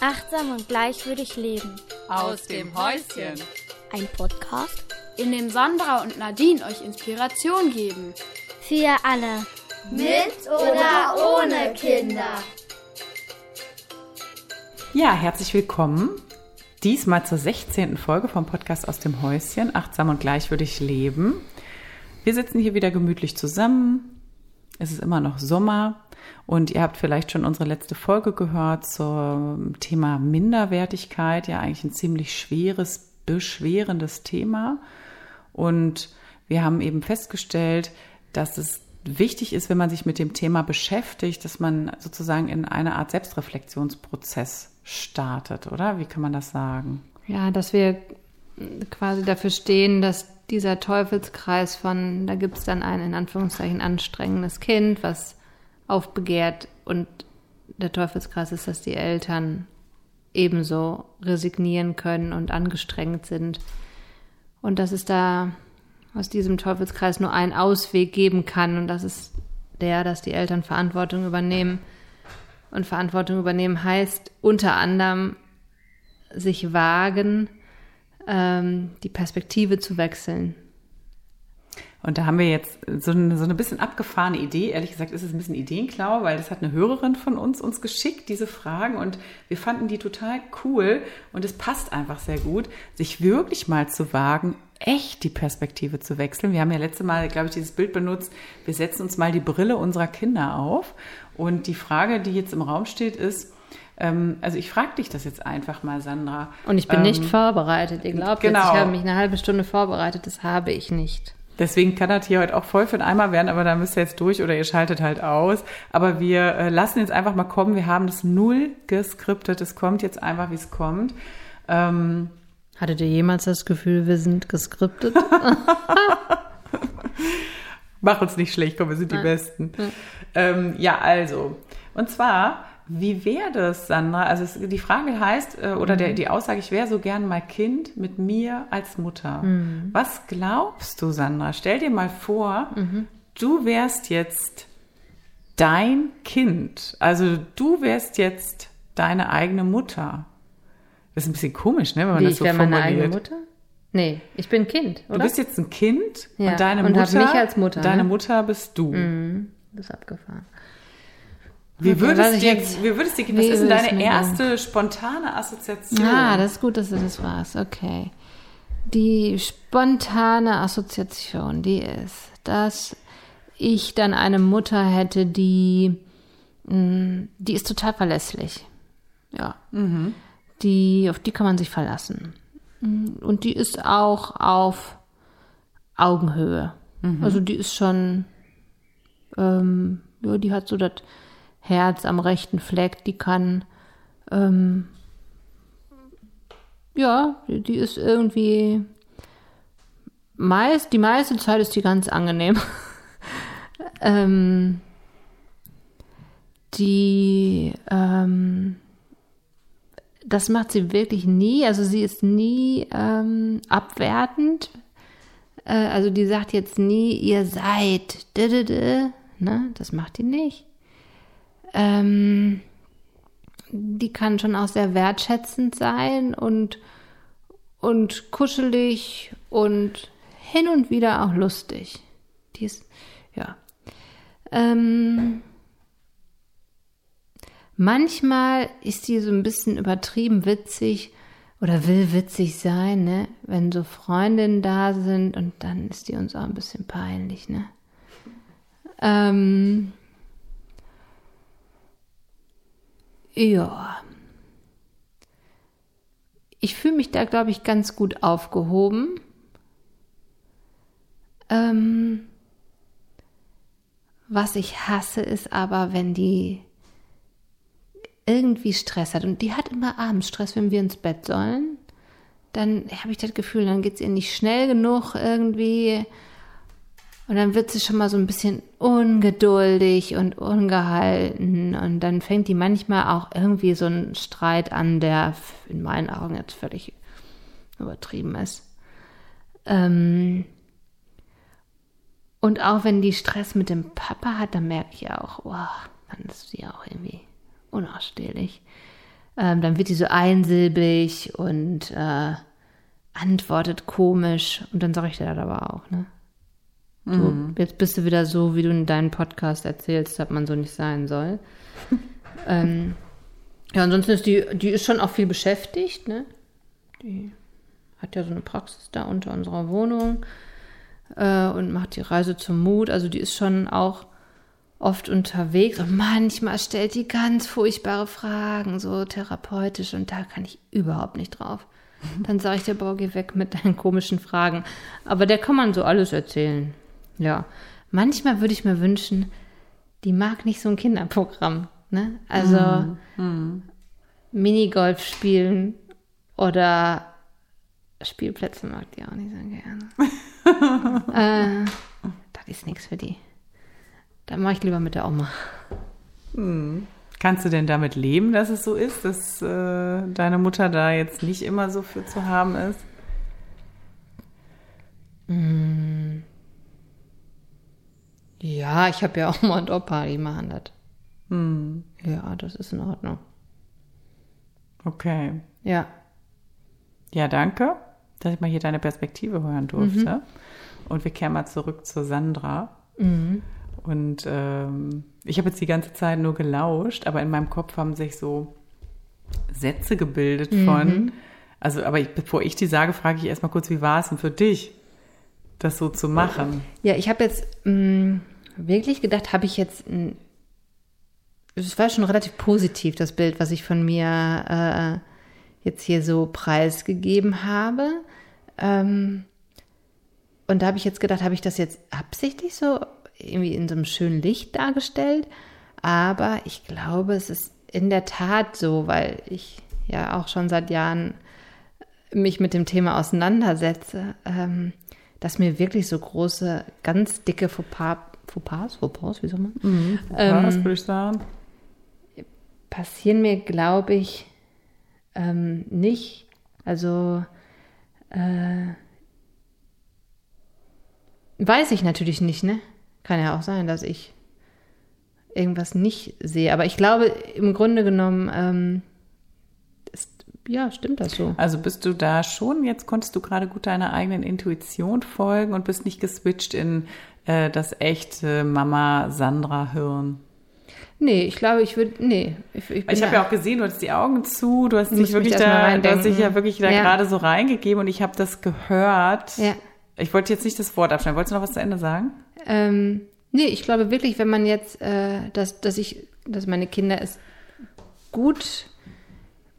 Achtsam und gleichwürdig leben. Aus dem Häuschen. Ein Podcast, in dem Sandra und Nadine euch Inspiration geben. Für alle. Mit oder ohne Kinder. Ja, herzlich willkommen. Diesmal zur 16. Folge vom Podcast aus dem Häuschen. Achtsam und gleichwürdig leben. Wir sitzen hier wieder gemütlich zusammen. Es ist immer noch Sommer. Und ihr habt vielleicht schon unsere letzte Folge gehört zum Thema Minderwertigkeit, ja eigentlich ein ziemlich schweres, beschwerendes Thema. Und wir haben eben festgestellt, dass es wichtig ist, wenn man sich mit dem Thema beschäftigt, dass man sozusagen in eine Art Selbstreflexionsprozess startet, oder? Wie kann man das sagen? Ja, dass wir quasi dafür stehen, dass dieser Teufelskreis von, da gibt es dann ein in Anführungszeichen anstrengendes Kind, was aufbegehrt und der Teufelskreis ist, dass die Eltern ebenso resignieren können und angestrengt sind. Und dass es da aus diesem Teufelskreis nur einen Ausweg geben kann und das ist der, dass die Eltern Verantwortung übernehmen. Und Verantwortung übernehmen heißt unter anderem sich wagen, ähm, die Perspektive zu wechseln. Und da haben wir jetzt so eine, so eine bisschen abgefahrene Idee. Ehrlich gesagt ist es ein bisschen Ideenklau, weil das hat eine Hörerin von uns uns geschickt, diese Fragen. Und wir fanden die total cool. Und es passt einfach sehr gut, sich wirklich mal zu wagen, echt die Perspektive zu wechseln. Wir haben ja letzte Mal, glaube ich, dieses Bild benutzt. Wir setzen uns mal die Brille unserer Kinder auf. Und die Frage, die jetzt im Raum steht, ist, ähm, also ich frage dich das jetzt einfach mal, Sandra. Und ich bin ähm, nicht vorbereitet. Ihr glaubt genau. jetzt, ich habe mich eine halbe Stunde vorbereitet. Das habe ich nicht. Deswegen kann das hier heute auch voll für den Eimer werden, aber da müsst ihr jetzt durch oder ihr schaltet halt aus. Aber wir äh, lassen jetzt einfach mal kommen. Wir haben das null geskriptet. Es kommt jetzt einfach, wie es kommt. Ähm, Hattet ihr jemals das Gefühl, wir sind geskriptet? Mach uns nicht schlecht, komm, wir sind die Besten. Ähm, ja, also. Und zwar wie wäre das, Sandra? Also es, die Frage heißt, äh, oder mhm. der, die Aussage, ich wäre so gern mal Kind mit mir als Mutter. Mhm. Was glaubst du, Sandra? Stell dir mal vor, mhm. du wärst jetzt dein Kind. Also du wärst jetzt deine eigene Mutter. Das ist ein bisschen komisch, ne, wenn man Wie, das so ich formuliert. meine eigene Mutter? Nee, ich bin Kind, oder? Du bist jetzt ein Kind ja. und deine und Mutter, mich als Mutter, deine ne? Mutter bist du. Mhm. Das ist abgefahren. Wie Okay, würdest, dir, jetzt- wie würdest was wie ist denn würde es deine erste spontane Assoziation? Ah, das ist gut, dass du das warst. Okay. Die spontane Assoziation, die ist, dass ich dann eine Mutter hätte, die, mh, die ist total verlässlich. Ja. Die, auf die kann man sich verlassen. Mm, Und die ist auch auf Augenhöhe. Also die ist schon, ähm, ja, die hat so das Herz am rechten Fleck, die kann, ähm, ja, die, ist irgendwie meist, die meiste Zeit ist die ganz angenehm. ähm, die, ähm, das macht sie wirklich nie. Also sie ist nie ähm, abwertend. Äh, also die sagt jetzt nie, ihr seid. ne? Das macht die nicht. Ähm, die kann schon auch sehr wertschätzend sein und, und kuschelig und hin und wieder auch lustig. Die ist, ja. Ähm, manchmal ist die so ein bisschen übertrieben witzig oder will witzig sein, ne? Wenn so Freundinnen da sind und dann ist die uns auch ein bisschen peinlich, ne? Ähm, ja. Ich fühle mich da, glaube ich, ganz gut aufgehoben. Ähm, was ich hasse, ist aber, wenn die irgendwie Stress hat. Und die hat immer abends Stress, wenn wir ins Bett sollen. Dann habe ich das Gefühl, dann geht es ihr nicht schnell genug irgendwie. Und dann wird sie schon mal so ein bisschen ungeduldig und ungehalten. Und dann fängt die manchmal auch irgendwie so einen Streit an, der in meinen Augen jetzt völlig übertrieben ist. Ähm und auch wenn die Stress mit dem Papa hat, dann merke ich auch, oh, dann ist sie auch irgendwie unausstehlich. ähm, dann wird die so einsilbig und äh, antwortet komisch. Und dann sage ich dir das aber auch, ne? Du, Jetzt bist du wieder so, wie du in deinem Podcast erzählst, dass man so nicht sein soll. ähm, ja, ansonsten ist die, die ist schon auch viel beschäftigt, ne? Die hat ja so eine Praxis da unter unserer Wohnung äh, und macht die Reise zum Mut. Also die ist schon auch oft unterwegs und manchmal stellt die ganz furchtbare Fragen, so therapeutisch und da kann ich überhaupt nicht drauf. Dann sage ich dir, boah, geh weg mit deinen komischen Fragen. Aber der kann man so alles erzählen. Ja. Manchmal würde ich mir wünschen, die mag nicht so ein Kinderprogramm. Ne? Also Minigolf spielen oder Spielplätze mag die auch nicht so gerne. äh, das ist nichts für die. Da mache ich lieber mit der Oma. Kannst du denn damit leben, dass es so ist, dass äh, deine Mutter da jetzt nicht immer so für zu haben ist? Ja, ich habe ja Oma und Opa, die machen das. Ja, das ist in Ordnung. Okay. Ja. Ja, danke, dass ich mal hier deine Perspektive hören durfte. Und wir kehren mal zurück zu Sandra. Und ähm, ich habe jetzt die ganze Zeit nur gelauscht, aber in meinem Kopf haben sich so Sätze gebildet von. Also, aber ich, bevor ich die sage, frage ich erstmal kurz, wie war es denn für dich, das so zu machen? Ja, ich habe jetzt mh, wirklich gedacht, habe ich jetzt es war schon relativ positiv, das Bild, was ich von mir äh, jetzt hier so preisgegeben habe. Ähm, und da habe ich jetzt gedacht, habe ich das jetzt absichtlich so irgendwie in so einem schönen Licht dargestellt? Aber ich glaube, es ist in der Tat so, weil ich ja auch schon seit Jahren mich mit dem Thema auseinandersetze, ähm, dass mir wirklich so große, ganz dicke Fauxpas, Fauxpas, Fauxpas, wie soll man? Ähm, was würde ich sagen? passieren mir, glaube ich, ähm, nicht. Also äh, weiß ich natürlich nicht, ne? Kann ja auch sein, dass ich irgendwas nicht sehe. Aber ich glaube, im Grunde genommen, ähm, ja, stimmt das so. Also bist du da schon, jetzt konntest du gerade gut deiner eigenen Intuition folgen und bist nicht geswitcht in äh, das echte Mama-Sandra-Hirn. Nee, ich glaube, ich würde, nee. Ich, ich, Ich habe ja auch gesehen, du hast die Augen zu, du hast dich wirklich da, du hast dich ja wirklich da Ja. gerade so reingegeben und ich habe das gehört. Ja. Ich wollte jetzt nicht das Wort abschneiden. Wolltest du noch was zu Ende sagen? Ähm, nee, ich glaube wirklich, wenn man jetzt, äh, dass, dass ich, dass meine Kinder es gut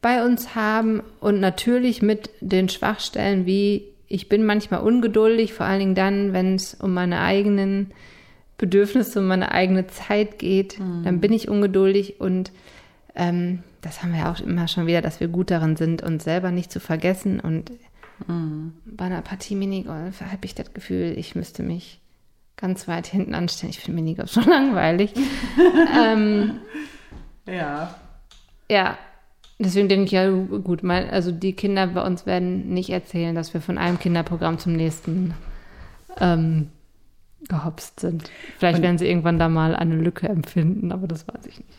bei uns haben und natürlich mit den Schwachstellen wie ich bin manchmal ungeduldig, vor allen Dingen dann, wenn es um meine eigenen Bedürfnisse, um meine eigene Zeit geht, dann bin ich ungeduldig und ähm, das haben wir ja auch immer schon wieder, dass wir gut darin sind, uns selber nicht zu vergessen und bei einer Partie Minigolf habe ich das Gefühl, ich müsste mich ganz weit hinten anstellen. Ich finde Minigolf schon langweilig. ähm, Ja. ja, deswegen denke ich, ja gut, mein, also die Kinder bei uns werden nicht erzählen, dass wir von einem Kinderprogramm zum nächsten ähm, gehopst sind. Vielleicht Und- werden sie irgendwann da mal eine Lücke empfinden, aber das weiß ich nicht.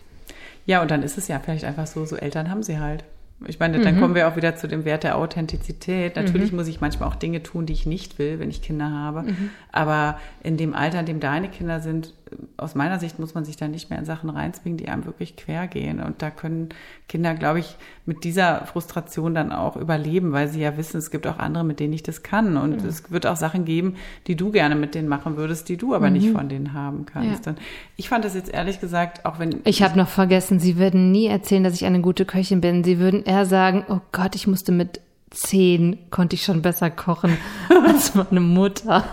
Ja, und dann ist es ja vielleicht einfach so, so Eltern haben sie halt. Ich meine, dann kommen wir auch wieder zu dem Wert der Authentizität. Natürlich muss ich manchmal auch Dinge tun, die ich nicht will, wenn ich Kinder habe. Aber in dem Alter, in dem deine Kinder sind, aus meiner Sicht muss man sich da nicht mehr in Sachen reinzwingen, die einem wirklich quer gehen. Und da können Kinder, glaube ich, mit dieser Frustration dann auch überleben, weil sie ja wissen, es gibt auch andere, mit denen ich das kann. Und es wird auch Sachen geben, die du gerne mit denen machen würdest, die du aber nicht von denen haben kannst. Ja. Ich fand das jetzt ehrlich gesagt, auch wenn Ich habe noch vergessen, sie würden nie erzählen, dass ich eine gute Köchin bin. Sie würden eher sagen, oh Gott, ich musste mit zehn, konnte ich schon besser kochen als meine Mutter.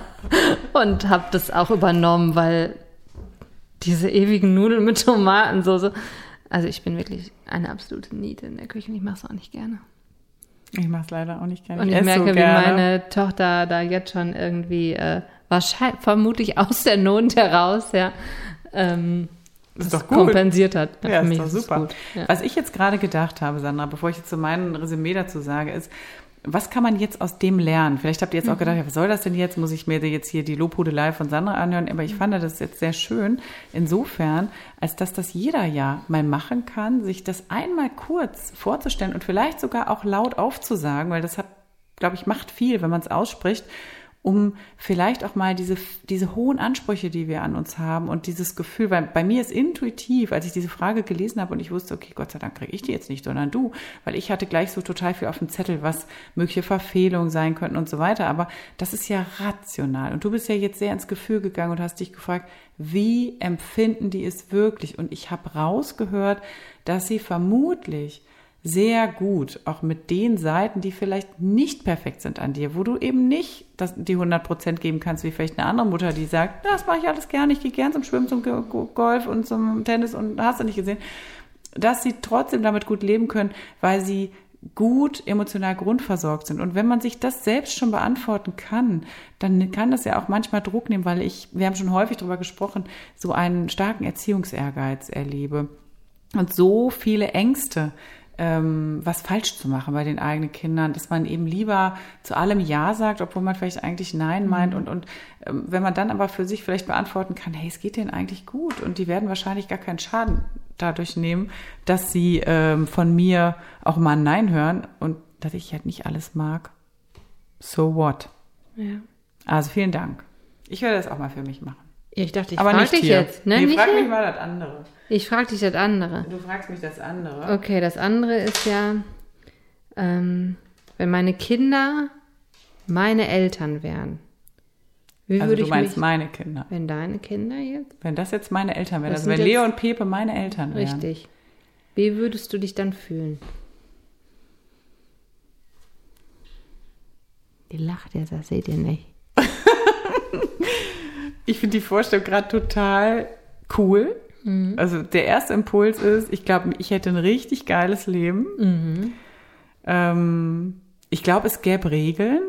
Und habe das auch übernommen, weil diese ewigen Nudeln mit Tomatensoße. Also ich bin wirklich eine absolute Niete in der Küche und ich mache es auch nicht gerne. Ich mache es leider auch nicht gerne. Und ich esse merke, so wie meine Tochter da jetzt schon irgendwie äh, wahrscheinlich vermutlich aus der Not heraus, ja, ähm, Ist das doch gut. kompensiert hat. Ja, ist doch super. gut. Ja. Was ich jetzt gerade gedacht habe, Sandra, bevor ich jetzt zu meinem Resümee dazu sage, ist, was kann man jetzt aus dem lernen? Vielleicht habt ihr jetzt auch gedacht, ja, was soll das denn jetzt? Muss ich mir jetzt hier die Lobhudelei von Sandra anhören? Aber ich fand das jetzt sehr schön, insofern, als dass das jeder ja mal machen kann, sich das einmal kurz vorzustellen und vielleicht sogar auch laut aufzusagen, weil das hat, glaube ich, macht viel, wenn man es ausspricht um vielleicht auch mal diese, diese hohen Ansprüche, die wir an uns haben und dieses Gefühl, weil bei mir ist intuitiv, als ich diese Frage gelesen habe und ich wusste, okay, Gott sei Dank kriege ich die jetzt nicht, sondern du, weil ich hatte gleich so total viel auf dem Zettel, was mögliche Verfehlungen sein könnten und so weiter. Aber das ist ja rational. Und du bist ja jetzt sehr ins Gefühl gegangen und hast dich gefragt, wie empfinden die es wirklich? Und ich habe rausgehört, dass sie vermutlich sehr gut, auch mit den Seiten, die vielleicht nicht perfekt sind an dir, wo du eben nicht das, die 100 Prozent geben kannst, wie vielleicht eine andere Mutter, die sagt, das mache ich alles gerne, ich gehe gern zum Schwimmen, zum Golf und zum Tennis und hast du nicht gesehen, dass sie trotzdem damit gut leben können, weil sie gut emotional grundversorgt sind. Und wenn man sich das selbst schon beantworten kann, dann kann das ja auch manchmal Druck nehmen, weil ich, wir haben schon häufig darüber gesprochen, so einen starken Erziehungsehrgeiz erlebe und so viele Ängste ähm, was falsch zu machen bei den eigenen Kindern, dass man eben lieber zu allem Ja sagt, obwohl man vielleicht eigentlich Nein meint. Mhm. Und, und ähm, wenn man dann aber für sich vielleicht beantworten kann, hey, es geht denen eigentlich gut und die werden wahrscheinlich gar keinen Schaden dadurch nehmen, dass sie ähm, von mir auch mal ein Nein hören und dass ich halt nicht alles mag. So what? Ja. Also vielen Dank. Ich werde das auch mal für mich machen. Ich dachte, ich frage dich hier. jetzt. Ne? Nee, nicht frag hier? mich mal das andere. Ich frage dich das andere. Du fragst mich das andere. Okay, das andere ist ja, ähm, wenn meine Kinder meine Eltern wären. Wie also würde du ich meinst mich, meine Kinder. Wenn deine Kinder jetzt? Wenn das jetzt meine Eltern wären, also wenn Leo und Pepe meine Eltern wären. Richtig. Wie würdest du dich dann fühlen? Die lacht jetzt, das seht ihr nicht. ich finde die Vorstellung gerade total cool. Mhm. Also der erste Impuls ist, ich glaube, ich hätte ein richtig geiles Leben. Mhm. Ähm, ich glaube, es gäbe Regeln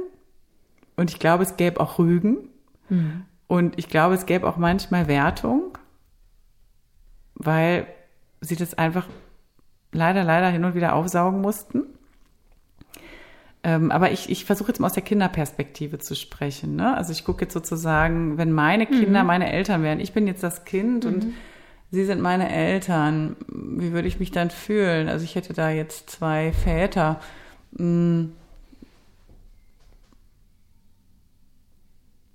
und ich glaube, es gäbe auch Rügen. Mhm. Und ich glaube, es gäbe auch manchmal Wertung, weil sie das einfach leider, leider hin und wieder aufsaugen mussten. Ähm, aber ich, ich versuche jetzt mal aus der Kinderperspektive zu sprechen. Ne? Also ich gucke jetzt sozusagen, wenn meine Kinder mhm. meine Eltern wären, ich bin jetzt das Kind mhm. und sie sind meine Eltern, wie würde ich mich dann fühlen? Also ich hätte da jetzt zwei Väter. Hm.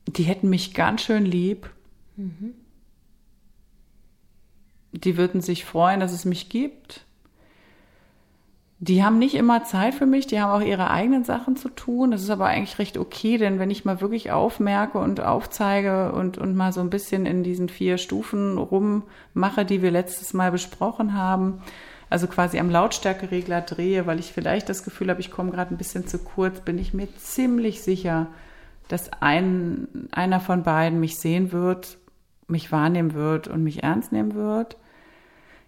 Die hätten mich ganz schön lieb. Mhm. Die würden sich freuen, dass es mich gibt. Die haben nicht immer Zeit für mich, die haben auch ihre eigenen Sachen zu tun. Das ist aber eigentlich recht okay, denn wenn ich mal wirklich aufmerke und aufzeige und, und mal so ein bisschen in diesen vier Stufen rummache, die wir letztes Mal besprochen haben, also quasi am Lautstärkeregler drehe, weil ich vielleicht das Gefühl habe, ich komme gerade ein bisschen zu kurz, bin ich mir ziemlich sicher, dass ein, einer von beiden mich sehen wird, mich wahrnehmen wird und mich ernst nehmen wird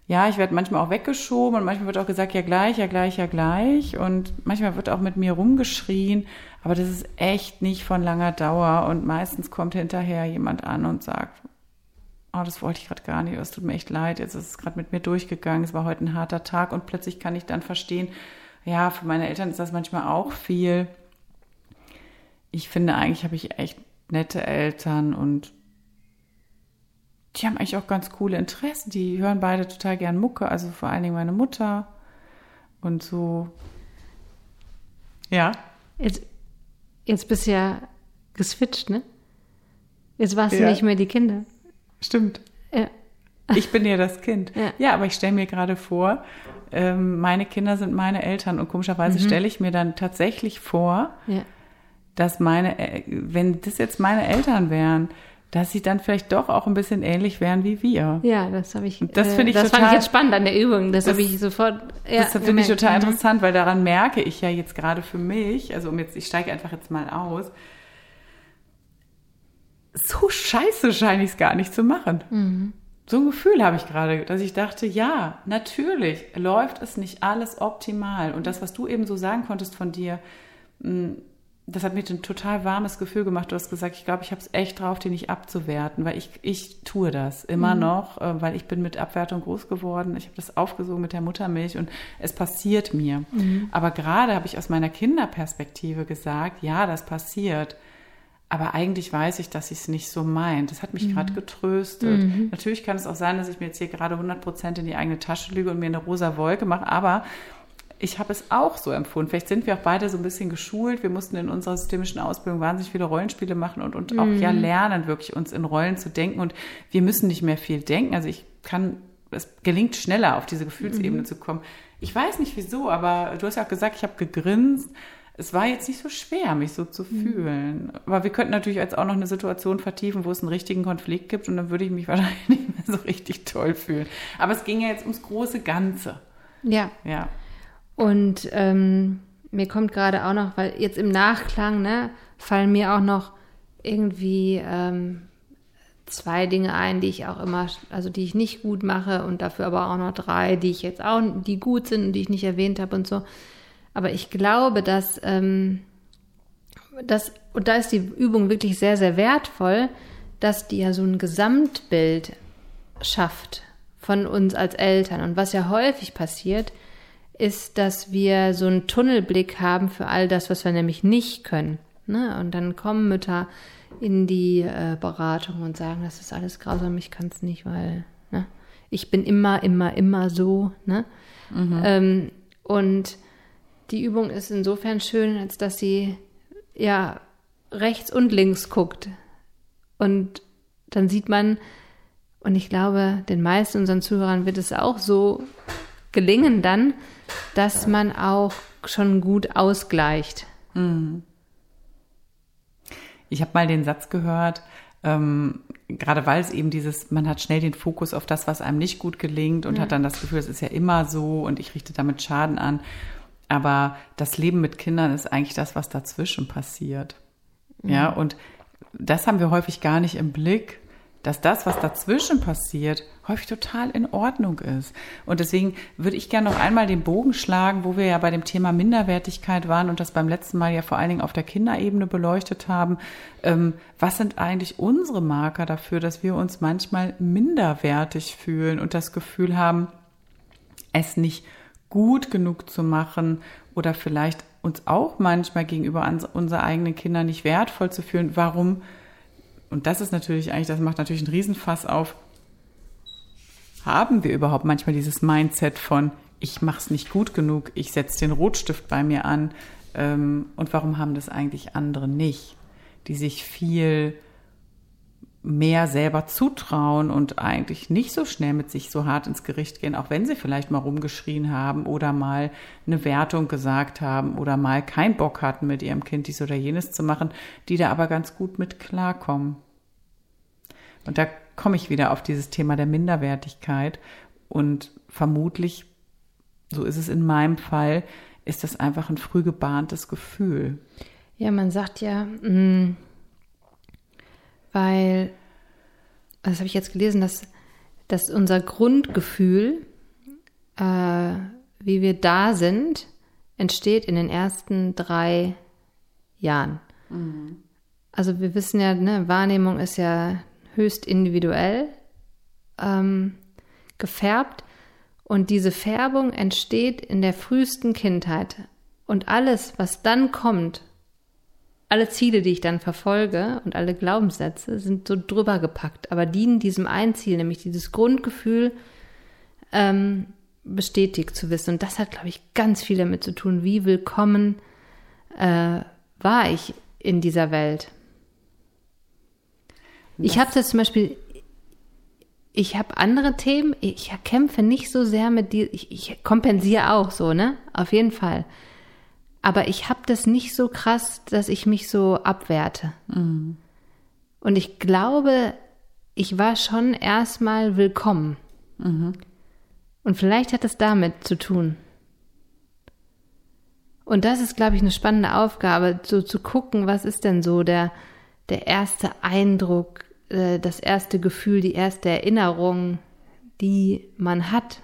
ja, ich werde manchmal auch weggeschoben und manchmal wird auch gesagt, ja gleich, ja gleich, ja gleich. Und manchmal wird auch mit mir rumgeschrien, aber das ist echt nicht von langer Dauer. Und meistens kommt hinterher jemand an und sagt, oh, das wollte ich gerade gar nicht, es tut mir echt leid, jetzt ist es gerade mit mir durchgegangen, es war heute ein harter Tag und plötzlich kann ich dann verstehen, ja, für meine Eltern ist das manchmal auch viel. Ich finde eigentlich habe ich echt nette Eltern und die haben eigentlich auch ganz coole Interessen. Die hören beide total gern Mucke, also vor allen Dingen meine Mutter. Und so. Ja. Jetzt, jetzt bist du ja geswitcht, ne? Jetzt warst ja. du nicht mehr die Kinder. Stimmt. Ja. Ich bin ja das Kind. Ja, ja aber ich stelle mir gerade vor, ähm, meine Kinder sind meine Eltern und komischerweise mhm. stelle ich mir dann tatsächlich vor, ja. dass meine, äh, wenn das jetzt meine Eltern wären, dass sie dann vielleicht doch auch ein bisschen ähnlich wären wie wir. Ja, das habe ich. Das finde ich äh, das total. fand ich jetzt spannend an der Übung. Das, das habe ich sofort. Ja, das finde ich total mhm. interessant, weil daran merke ich ja jetzt gerade für mich, also um jetzt, ich steige einfach jetzt mal aus. So scheiße scheine ich es gar nicht zu machen. Mhm. So ein Gefühl habe ich gerade, dass ich dachte, ja, natürlich läuft es nicht alles optimal. Und das, was du eben so sagen konntest von dir, hm, das hat mir ein total warmes Gefühl gemacht. Du hast gesagt, ich glaube, ich habe es echt drauf, den nicht abzuwerten, weil ich, ich tue das immer mhm. noch, äh, weil ich bin mit Abwertung groß geworden. Ich habe das aufgesogen mit der Muttermilch und es passiert mir. Mhm. Aber gerade habe ich aus meiner Kinderperspektive gesagt, ja, das passiert. Aber eigentlich weiß ich, dass ich es nicht so meint. Das hat mich mhm. gerade getröstet. Mhm. Natürlich kann es auch sein, dass ich mir jetzt hier gerade 100 Prozent in die eigene Tasche lüge und mir eine rosa Wolke mache. Aber ich habe es auch so empfunden. Vielleicht sind wir auch beide so ein bisschen geschult. Wir mussten in unserer systemischen Ausbildung wahnsinnig viele Rollenspiele machen und, und mhm. auch ja lernen, wirklich uns in Rollen zu denken. Und wir müssen nicht mehr viel denken. Also ich kann, es gelingt schneller, auf diese Gefühlsebene mhm. zu kommen. Ich weiß nicht wieso, aber du hast ja auch gesagt, ich habe gegrinst. Es war jetzt nicht so schwer, mich so zu mhm. fühlen. Aber wir könnten natürlich jetzt auch noch eine Situation vertiefen, wo es einen richtigen Konflikt gibt und dann würde ich mich wahrscheinlich nicht mehr so richtig toll fühlen. Aber es ging ja jetzt ums große Ganze. Ja. Ja. Und ähm, mir kommt gerade auch noch, weil jetzt im Nachklang, ne, fallen mir auch noch irgendwie ähm, zwei Dinge ein, die ich auch immer, also die ich nicht gut mache und dafür aber auch noch drei, die ich jetzt auch, die gut sind und die ich nicht erwähnt habe und so. Aber ich glaube, dass, ähm, dass, und da ist die Übung wirklich sehr, sehr wertvoll, dass die ja so ein Gesamtbild schafft von uns als Eltern. Und was ja häufig passiert, ist, dass wir so einen Tunnelblick haben für all das, was wir nämlich nicht können. Ne? Und dann kommen Mütter in die äh, Beratung und sagen, das ist alles grausam, ich kann es nicht, weil ne? ich bin immer, immer, immer so. Ne? Mhm. Ähm, und die Übung ist insofern schön, als dass sie ja rechts und links guckt. Und dann sieht man, und ich glaube, den meisten unseren Zuhörern wird es auch so gelingen dann, dass man auch schon gut ausgleicht. Mhm. Ich habe mal den Satz gehört, ähm, gerade weil es eben dieses, man hat schnell den Fokus auf das, was einem nicht gut gelingt und ja. hat dann das Gefühl, es ist ja immer so und ich richte damit Schaden an. Aber das Leben mit Kindern ist eigentlich das, was dazwischen passiert. Mhm. Ja, und das haben wir häufig gar nicht im Blick, dass das, was dazwischen passiert, häufig total in Ordnung ist. Und deswegen würde ich gerne noch einmal den Bogen schlagen, wo wir ja bei dem Thema Minderwertigkeit waren und das beim letzten Mal ja vor allen Dingen auf der Kinderebene beleuchtet haben. Ähm, was sind eigentlich unsere Marker dafür, dass wir uns manchmal minderwertig fühlen und das Gefühl haben, es nicht gut genug zu machen oder vielleicht uns auch manchmal gegenüber unseren eigenen Kindern nicht wertvoll zu fühlen? Warum? Und das ist natürlich eigentlich, das macht natürlich einen Riesenfass auf. Haben wir überhaupt manchmal dieses Mindset von, ich mache es nicht gut genug, ich setze den Rotstift bei mir an. Ähm, und warum haben das eigentlich andere nicht, die sich viel mehr selber zutrauen und eigentlich nicht so schnell mit sich so hart ins Gericht gehen, auch wenn sie vielleicht mal rumgeschrien haben oder mal eine Wertung gesagt haben oder mal keinen Bock hatten, mit ihrem Kind dies oder jenes zu machen, die da aber ganz gut mit klarkommen. Und da komme ich wieder auf dieses Thema der Minderwertigkeit. Und vermutlich, so ist es in meinem Fall, ist das einfach ein früh gebahntes Gefühl. Ja, man sagt ja, mh, mm, weil, das habe ich jetzt gelesen, dass, dass unser Grundgefühl, äh, wie wir da sind, entsteht in den ersten drei Jahren. Mhm. Also wir wissen ja, ne, Wahrnehmung ist ja höchst individuell ähm, gefärbt und diese Färbung entsteht in der frühesten Kindheit. Und alles, was dann kommt, alle Ziele, die ich dann verfolge und alle Glaubenssätze sind so drüber gepackt, aber dienen diesem einen Ziel, nämlich dieses Grundgefühl ähm, bestätigt zu wissen. Und das hat, glaube ich, ganz viel damit zu tun, wie willkommen äh, war ich in dieser Welt. Ich habe das zum Beispiel, ich habe andere Themen, ich kämpfe nicht so sehr mit die, ich, ich kompensiere auch so, ne? Auf jeden Fall. Aber ich habe das nicht so krass, dass ich mich so abwerte. Mhm. Und ich glaube, ich war schon erstmal willkommen. Mhm. Und vielleicht hat es damit zu tun. Und das ist, glaube ich, eine spannende Aufgabe, so zu gucken, was ist denn so der, der erste Eindruck, äh, das erste Gefühl, die erste Erinnerung, die man hat.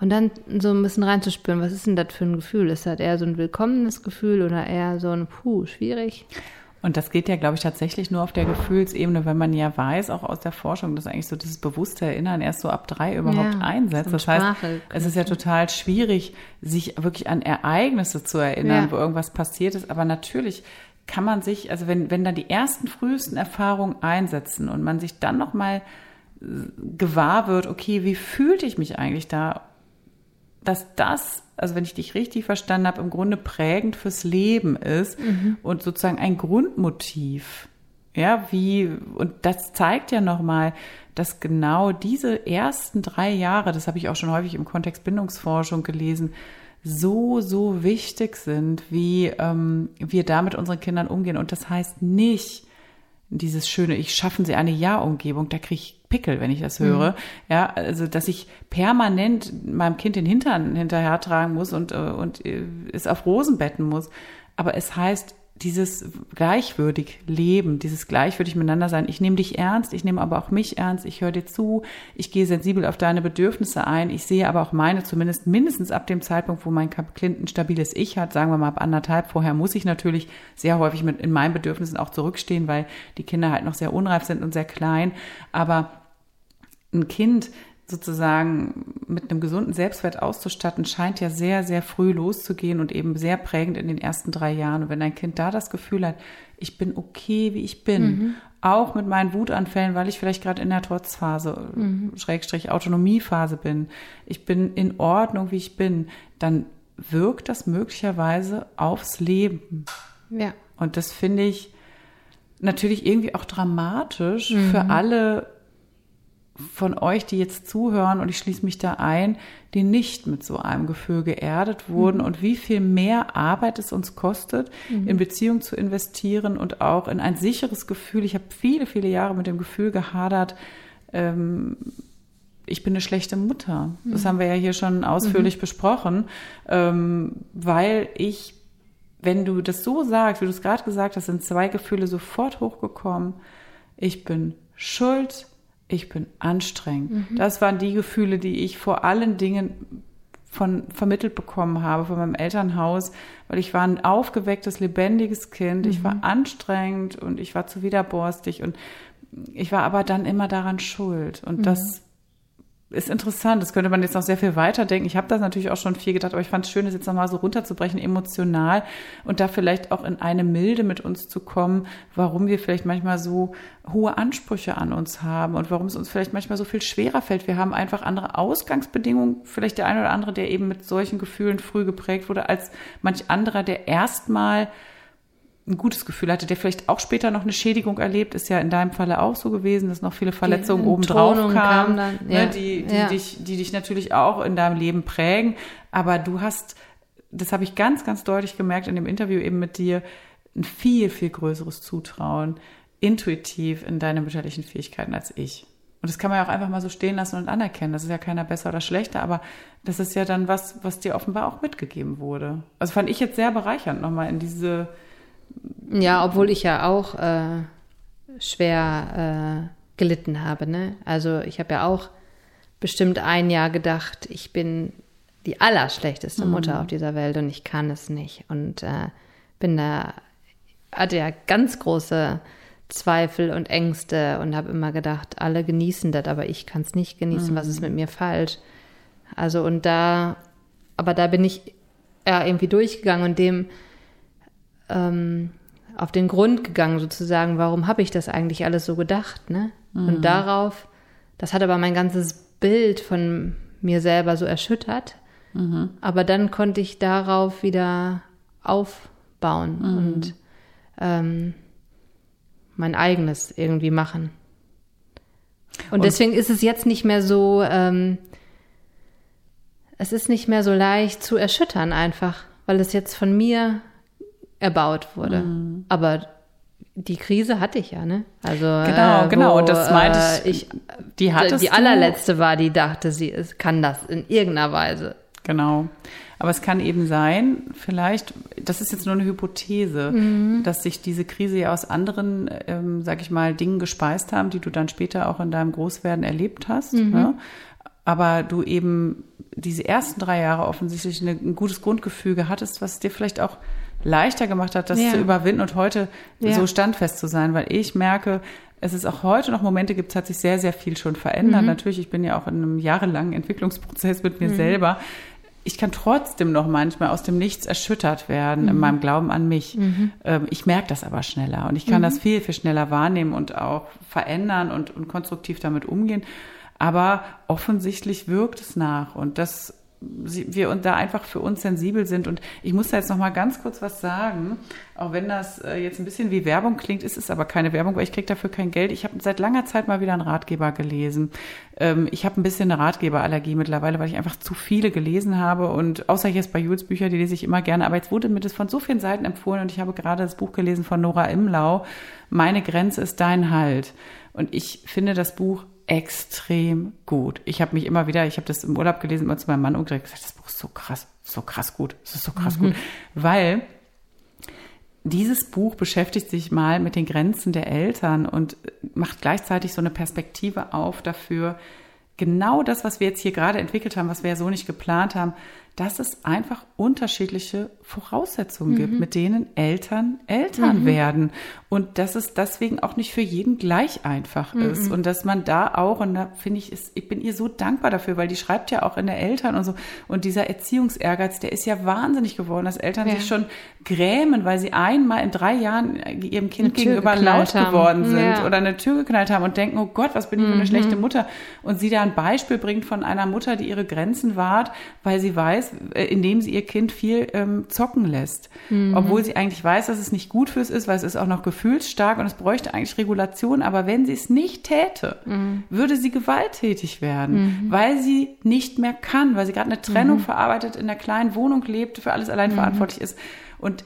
Und dann so ein bisschen reinzuspüren, was ist denn das für ein Gefühl? Ist das eher so ein willkommenes Gefühl oder eher so ein Puh, schwierig? Und das geht ja, glaube ich, tatsächlich nur auf der Gefühlsebene, wenn man ja weiß, auch aus der Forschung, dass eigentlich so dieses bewusste Erinnern erst so ab drei überhaupt Ja, einsetzt. Das heißt, Sprache es ist ja total schwierig, sich wirklich an Ereignisse zu erinnern, Ja. wo irgendwas passiert ist. Aber natürlich kann man sich, also wenn, wenn dann die ersten frühesten Erfahrungen einsetzen und man sich dann nochmal gewahr wird, okay, wie fühlte ich mich eigentlich da? Dass das, also wenn ich dich richtig verstanden habe, im Grunde prägend fürs Leben ist und sozusagen ein Grundmotiv. Ja, wie, und das zeigt ja nochmal, dass genau diese ersten drei Jahre, das habe ich auch schon häufig im Kontext Bindungsforschung gelesen, so, so wichtig sind, wie ähm, wir da mit unseren Kindern umgehen. Und das heißt nicht, dieses schöne, ich schaffen sie eine Ja-Umgebung, da kriege ich Pickel, wenn ich das höre. Ja, also dass ich permanent meinem Kind den Hintern hinterher tragen muss und, äh, und äh, es auf Rosen betten muss. Aber es heißt, dieses gleichwürdig Leben, dieses gleichwürdig miteinander sein. Ich nehme dich ernst, ich nehme aber auch mich ernst, ich höre dir zu, ich gehe sensibel auf deine Bedürfnisse ein, ich sehe aber auch meine, zumindest mindestens ab dem Zeitpunkt, wo mein Kind ein stabiles Ich hat, sagen wir mal ab anderthalb. Vorher muss ich natürlich sehr häufig mit in meinen Bedürfnissen auch zurückstehen, weil die Kinder halt noch sehr unreif sind und sehr klein. Aber ein Kind sozusagen mit einem gesunden Selbstwert auszustatten, scheint ja sehr, sehr früh loszugehen und eben sehr prägend in den ersten drei Jahren. Und wenn ein Kind da das Gefühl hat, ich bin okay, wie ich bin, auch mit meinen Wutanfällen, weil ich vielleicht gerade in der Trotzphase, Schrägstrich Autonomiephase bin, ich bin in Ordnung, wie ich bin, dann wirkt das möglicherweise aufs Leben. Ja. Und das finde ich natürlich irgendwie auch dramatisch für alle von euch, die jetzt zuhören, und ich schließe mich da ein, die nicht mit so einem Gefühl geerdet wurden und wie viel mehr Arbeit es uns kostet, in Beziehung zu investieren und auch in ein sicheres Gefühl. Ich habe viele, viele Jahre mit dem Gefühl gehadert, ähm, ich bin eine schlechte Mutter. Das haben wir ja hier schon ausführlich besprochen, ähm, weil ich, wenn du das so sagst, wie du es gerade gesagt hast, sind zwei Gefühle sofort hochgekommen. Ich bin schuld, ich bin anstrengend. Das waren die Gefühle, die ich vor allen Dingen von vermittelt bekommen habe von meinem Elternhaus, weil ich war ein aufgewecktes, lebendiges Kind. Ich war anstrengend und ich war zu widerborstig und ich war aber dann immer daran schuld. Und das ist interessant. Das könnte man jetzt noch sehr viel weiterdenken. Ich habe das natürlich auch schon viel gedacht, aber ich fand es schön, das jetzt nochmal so runterzubrechen, emotional und da vielleicht auch in eine Milde mit uns zu kommen, warum wir vielleicht manchmal so hohe Ansprüche an uns haben und warum es uns vielleicht manchmal so viel schwerer fällt. Wir haben einfach andere Ausgangsbedingungen, vielleicht der eine oder andere, der eben mit solchen Gefühlen früh geprägt wurde, als manch anderer, der erstmal ein gutes Gefühl hatte, der vielleicht auch später noch eine Schädigung erlebt, ist ja in deinem Falle auch so gewesen, dass noch viele Verletzungen obendrauf kamen, kam dann, ne, ja. die, die, Ja. dich, die dich natürlich auch in deinem Leben prägen. Aber du hast, das habe ich ganz, ganz deutlich gemerkt in dem Interview eben mit dir, ein viel, viel größeres Zutrauen intuitiv in deine mütterlichen Fähigkeiten als ich. Und das kann man ja auch einfach mal so stehen lassen und anerkennen. Das ist ja keiner besser oder schlechter, aber das ist ja dann was, was dir offenbar auch mitgegeben wurde. Also fand ich jetzt sehr bereichernd, nochmal in diese, Ja, obwohl ich ja auch äh, schwer äh, gelitten habe. Ne? Also ich habe ja auch bestimmt ein Jahr gedacht, ich bin die allerschlechteste Mutter auf dieser Welt und ich kann es nicht. Und äh, bin da, hatte ja ganz große Zweifel und Ängste und habe immer gedacht, alle genießen das, aber ich kann es nicht genießen. Was ist mit mir falsch? Also und da, aber da bin ich ja irgendwie durchgegangen und dem ähm, auf den Grund gegangen, sozusagen, warum habe ich das eigentlich alles so gedacht, ne? Und darauf, das hat aber mein ganzes Bild von mir selber so erschüttert. Aber dann konnte ich darauf wieder aufbauen und ähm, mein eigenes irgendwie machen. Und, Und- deswegen ist es jetzt nicht mehr so, ähm, es ist nicht mehr so leicht zu erschüttern einfach, weil es jetzt von mir erbaut wurde. Mhm. Aber die Krise hatte ich ja, ne? Also Genau, äh, genau, wo, und das meinte äh, ich, ich die hattest die du- allerletzte war, die dachte, sie ist, kann das in irgendeiner Weise. Genau. Aber es kann eben sein, vielleicht, das ist jetzt nur eine Hypothese, dass sich diese Krise ja aus anderen, ähm, sag ich mal, Dingen gespeist haben, die du dann später auch in deinem Großwerden erlebt hast. Ne? Aber du eben diese ersten drei Jahre offensichtlich eine, ein gutes Grundgefüge hattest, was dir vielleicht auch leichter gemacht hat, das Ja. zu überwinden und heute Ja. so standfest zu sein, weil ich merke, es ist auch heute noch Momente gibt, es hat sich sehr, sehr viel schon verändert. Mhm. Natürlich, ich bin ja auch in einem jahrelangen Entwicklungsprozess mit mir selber. Ich kann trotzdem noch manchmal aus dem Nichts erschüttert werden Mhm. in meinem Glauben an mich. Ähm, ich merke das aber schneller und ich kann Mhm. das viel, viel schneller wahrnehmen und auch verändern und, und konstruktiv damit umgehen. Aber offensichtlich wirkt es nach und sie- wir und da einfach für uns sensibel sind. Und ich muss da jetzt noch mal ganz kurz was sagen, auch wenn das äh, jetzt ein bisschen wie Werbung klingt, ist es aber keine Werbung, weil ich kriege dafür kein Geld. Ich habe seit langer Zeit mal wieder einen Ratgeber gelesen. Ähm, ich habe ein bisschen eine Ratgeberallergie mittlerweile, weil ich einfach zu viele gelesen habe und außer jetzt bei Jules Bücher, die lese ich immer gerne, aber jetzt wurde mir das von so vielen Seiten empfohlen und ich habe gerade das Buch gelesen von Nora Imlau, Meine Grenze ist dein Halt. Und ich finde das Buch extrem gut. Ich habe mich immer wieder, ich habe das im Urlaub gelesen, immer zu meinem Mann und gesagt, das Buch ist so krass, so krass gut, es ist so krass gut, weil dieses Buch beschäftigt sich mal mit den Grenzen der Eltern und macht gleichzeitig so eine Perspektive auf dafür, genau das, was wir jetzt hier gerade entwickelt haben, was wir ja so nicht geplant haben, dass es einfach unterschiedliche Voraussetzungen gibt, mit denen Eltern Eltern werden. Und dass es deswegen auch nicht für jeden gleich einfach ist. Und dass man da auch, und da finde ich, ist, ich bin ihr so dankbar dafür, weil die schreibt ja auch in der Eltern und so. Und dieser Erziehungsehrgeiz, der ist ja wahnsinnig geworden, dass Eltern Ja. sich schon grämen, weil sie einmal in drei Jahren ihrem Kind gegenüber laut haben. geworden sind Ja. oder eine Tür geknallt haben und denken, oh Gott, was bin ich für eine schlechte Mutter. Und sie da ein Beispiel bringt von einer Mutter, die ihre Grenzen wahrt, weil sie weiß, äh, indem sie ihr Kind viel ähm, zocken lässt. Obwohl sie eigentlich weiß, dass es nicht gut fürs ist, weil es ist auch noch gefühlsstark und es bräuchte eigentlich Regulation. Aber wenn sie es nicht täte, würde sie gewalttätig werden, weil sie nicht mehr kann, weil sie gerade eine Trennung verarbeitet, in einer kleinen Wohnung lebt, für alles allein verantwortlich ist. Und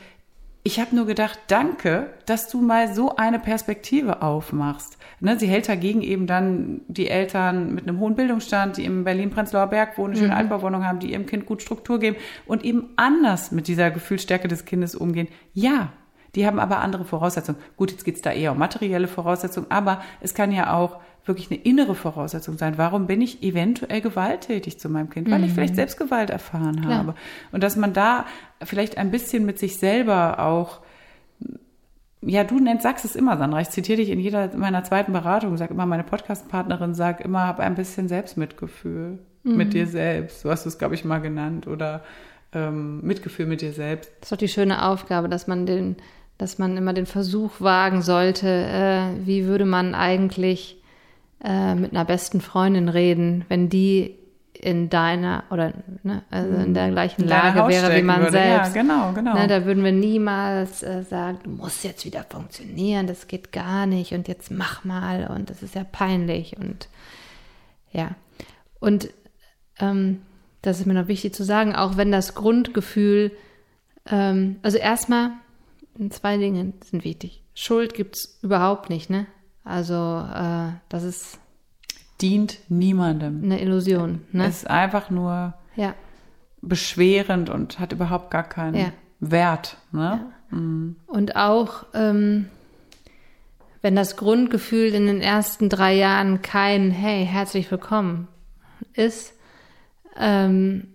ich habe nur gedacht, danke, dass du mal so eine Perspektive aufmachst. Ne, sie hält dagegen eben dann die Eltern mit einem hohen Bildungsstand, die im Berlin-Prenzlauer Berg wohnen, eine schöne Altbauwohnung haben, die ihrem Kind gut Struktur geben und eben anders mit dieser Gefühlsstärke des Kindes umgehen. Ja, die haben aber andere Voraussetzungen. Gut, jetzt geht's da eher um materielle Voraussetzungen, aber es kann ja auch wirklich eine innere Voraussetzung sein. Warum bin ich eventuell gewalttätig zu meinem Kind? Weil ich vielleicht selbst Gewalt erfahren Klar. habe. Und dass man da vielleicht ein bisschen mit sich selber auch ja, du nennst, sagst es immer, Sandra. Ich zitiere dich in jeder meiner zweiten Beratung, sag immer, meine Podcast-Partnerin sagt immer, hab ein bisschen Selbstmitgefühl mit dir selbst. So hast du es, glaube ich, mal genannt. Oder ähm, Mitgefühl mit dir selbst. Das ist doch die schöne Aufgabe, dass man den, dass man immer den Versuch wagen sollte, äh, wie würde man eigentlich äh, mit einer besten Freundin reden, wenn die in deiner oder ne, also in der gleichen In deiner Lage wäre wie man würde. selbst. Ja, genau, genau. Ne, da würden wir niemals äh, sagen, du musst jetzt wieder funktionieren, das geht gar nicht und jetzt mach mal und das ist ja peinlich und ja. Und ähm, das ist mir noch wichtig zu sagen, auch wenn das Grundgefühl, ähm, also erstmal, zwei Dinge sind wichtig. Schuld gibt's überhaupt nicht, ne? Also äh, das ist Dient niemandem. eine Illusion, ne? Es ist einfach nur ja, beschwerend und hat überhaupt gar keinen Ja. Wert. Ne? Und auch, ähm, wenn das Grundgefühl in den ersten drei Jahren kein Hey, herzlich willkommen ist, ähm,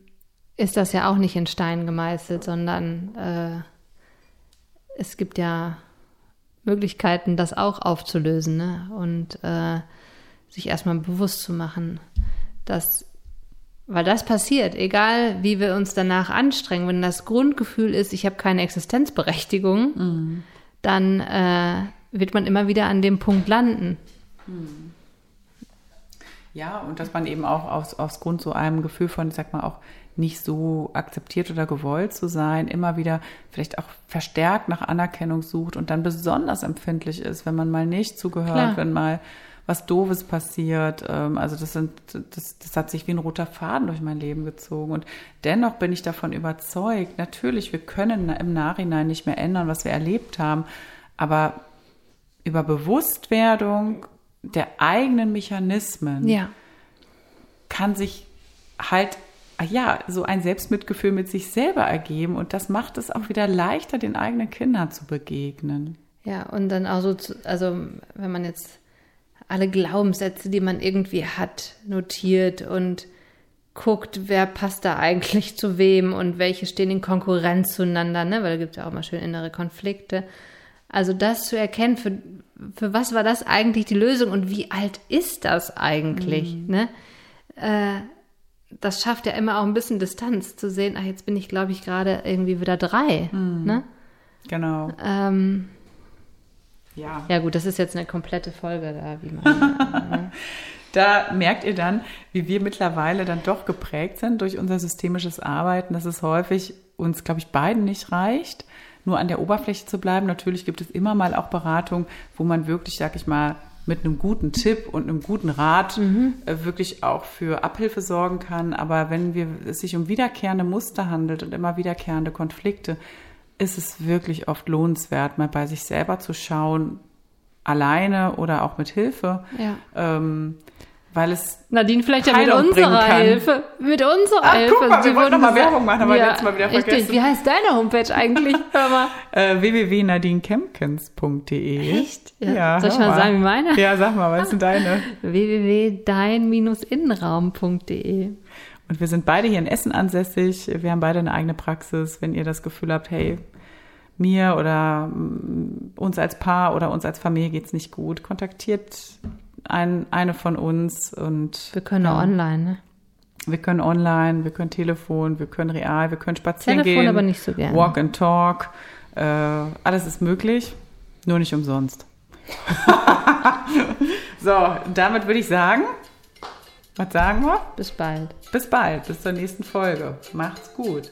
ist das ja auch nicht in Stein gemeißelt, sondern äh, es gibt ja Möglichkeiten, das auch aufzulösen ne? und äh, sich erstmal bewusst zu machen, dass weil das passiert, egal wie wir uns danach anstrengen, wenn das Grundgefühl ist, ich habe keine Existenzberechtigung, dann äh, wird man immer wieder an dem Punkt landen. Ja, und dass man eben auch aus, aus Grund so einem Gefühl von, ich sag mal, auch nicht so akzeptiert oder gewollt zu sein, immer wieder vielleicht auch verstärkt nach Anerkennung sucht und dann besonders empfindlich ist, wenn man mal nicht zugehört, Klar. wenn mal was Doofes passiert. Ähm, Also das sind, das, das hat sich wie ein roter Faden durch mein Leben gezogen. Und dennoch bin ich davon überzeugt, natürlich, wir können im Nachhinein nicht mehr ändern, was wir erlebt haben, aber über Bewusstwerdung der eigenen Mechanismen Ja, kann sich halt ja so ein Selbstmitgefühl mit sich selber ergeben und das macht es auch wieder leichter, den eigenen Kindern zu begegnen. ja, und dann auch so, zu, also wenn man jetzt alle Glaubenssätze, die man irgendwie hat, notiert und guckt, wer passt da eigentlich zu wem und welche stehen in Konkurrenz zueinander, ne? weil da gibt es ja auch mal schön innere Konflikte. Also das zu erkennen, für, für was war das eigentlich die Lösung und wie alt ist das eigentlich? Mhm. Ne? Äh, das schafft ja immer auch ein bisschen Distanz zu sehen, ach, jetzt bin ich, glaube ich, gerade irgendwie wieder drei. Mhm. Ne? Genau. Ähm, ja. Ja, gut, das ist jetzt eine komplette Folge da, wie man. ne? Da merkt ihr dann, wie wir mittlerweile dann doch geprägt sind durch unser systemisches Arbeiten, dass es häufig uns, glaube ich, beiden nicht reicht, nur an der Oberfläche zu bleiben. Natürlich gibt es immer mal auch Beratungen, wo man wirklich, sag ich mal, mit einem guten Tipp und einem guten Rat mhm. äh, wirklich auch für Abhilfe sorgen kann. Aber wenn wir, es sich um wiederkehrende Muster handelt und immer wiederkehrende Konflikte, ist es wirklich oft lohnenswert, mal bei sich selber zu schauen, alleine oder auch mit Hilfe. Ja. Ähm, weil es Nadine vielleicht ja mit unserer Hilfe. Mit unserer Ach, Hilfe. Guck mal, wir wollten nochmal Werbung machen, aber ja, letztes Mal wieder vergessen. Richtig. Wie heißt deine Homepage eigentlich? Hör mal. äh, www.nadinekempkens.de Echt? Ja. ja Soll ich mal, mal sagen, wie meine? Ja, sag mal, was ist denn deine? www.dein-innenraum.de Und wir sind beide hier in Essen ansässig. Wir haben beide eine eigene Praxis. Wenn ihr das Gefühl habt, hey, mir oder mm, uns als Paar oder uns als Familie geht es nicht gut, kontaktiert ein, eine von uns und wir können ja, online, ne? Wir können online, wir können Telefon, wir können real, wir können spazieren Telefon gehen. aber nicht so gerne. Walk and talk. Äh, alles ist möglich, nur nicht umsonst. so, damit würde ich sagen, was sagen wir? Bis bald. Bis bald, bis zur nächsten Folge. Macht's gut.